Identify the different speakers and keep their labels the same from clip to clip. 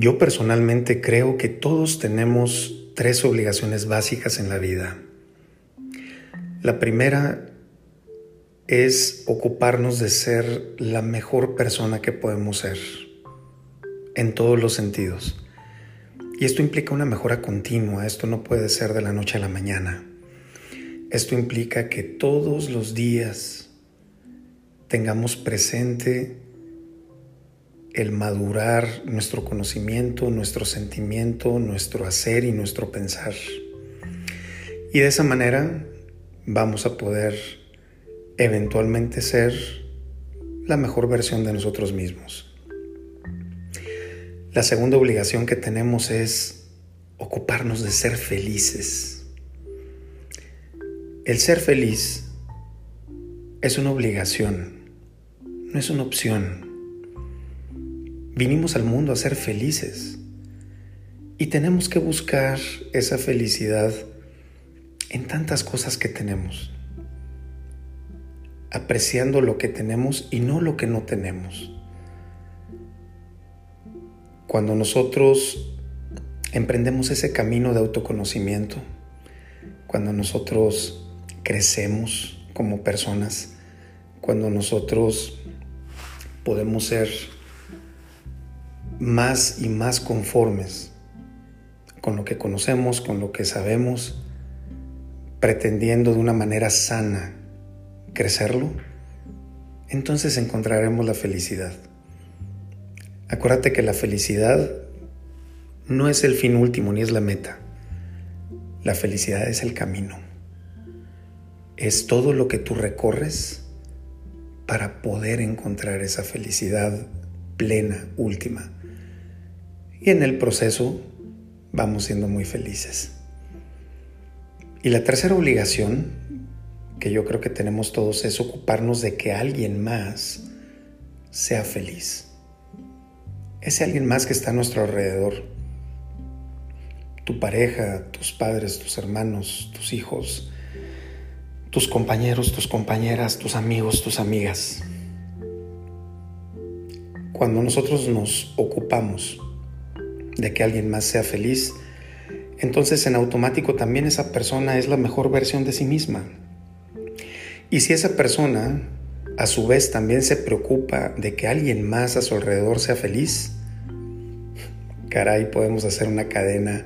Speaker 1: Yo personalmente creo que todos tenemos tres obligaciones básicas en la vida. La primera es ocuparnos de ser la mejor persona que podemos ser, en todos los sentidos. Y esto implica una mejora continua, esto no puede ser de la noche a la mañana. Esto implica que todos los días tengamos presente el madurar nuestro conocimiento, nuestro sentimiento, nuestro hacer y nuestro pensar. Y de esa manera vamos a poder eventualmente ser la mejor versión de nosotros mismos. La segunda obligación que tenemos es ocuparnos de ser felices. El ser feliz es una obligación, no es una opción. Vinimos al mundo a ser felices y tenemos que buscar esa felicidad en tantas cosas que tenemos, apreciando lo que tenemos y no lo que no tenemos. Cuando nosotros emprendemos ese camino de autoconocimiento, cuando nosotros crecemos como personas, cuando nosotros podemos ser más y más conformes con lo que conocemos, con lo que sabemos, pretendiendo de una manera sana crecerlo, entonces encontraremos la felicidad. Acuérdate que la felicidad no es el fin último ni es la meta. La felicidad es el camino. Es todo lo que tú recorres para poder encontrar esa felicidad plena, última y en el proceso vamos siendo muy felices. Y la tercera obligación que yo creo que tenemos todos es ocuparnos de que alguien más sea feliz. Ese alguien más que está a nuestro alrededor. Tu pareja, tus padres, tus hermanos, tus hijos, tus compañeros, tus compañeras, tus amigos, tus amigas. Cuando nosotros nos ocupamos de que alguien más sea feliz, entonces en automático también esa persona es la mejor versión de sí misma. Y si esa persona a su vez también se preocupa de que alguien más a su alrededor sea feliz, caray, podemos hacer una cadena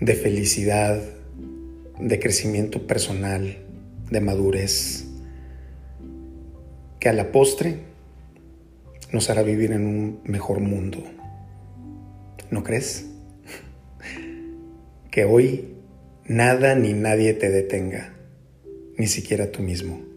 Speaker 1: de felicidad, de crecimiento personal, de madurez, que a la postre nos hará vivir en un mejor mundo. ¿No crees? Que hoy nada ni nadie te detenga, ni siquiera tú mismo.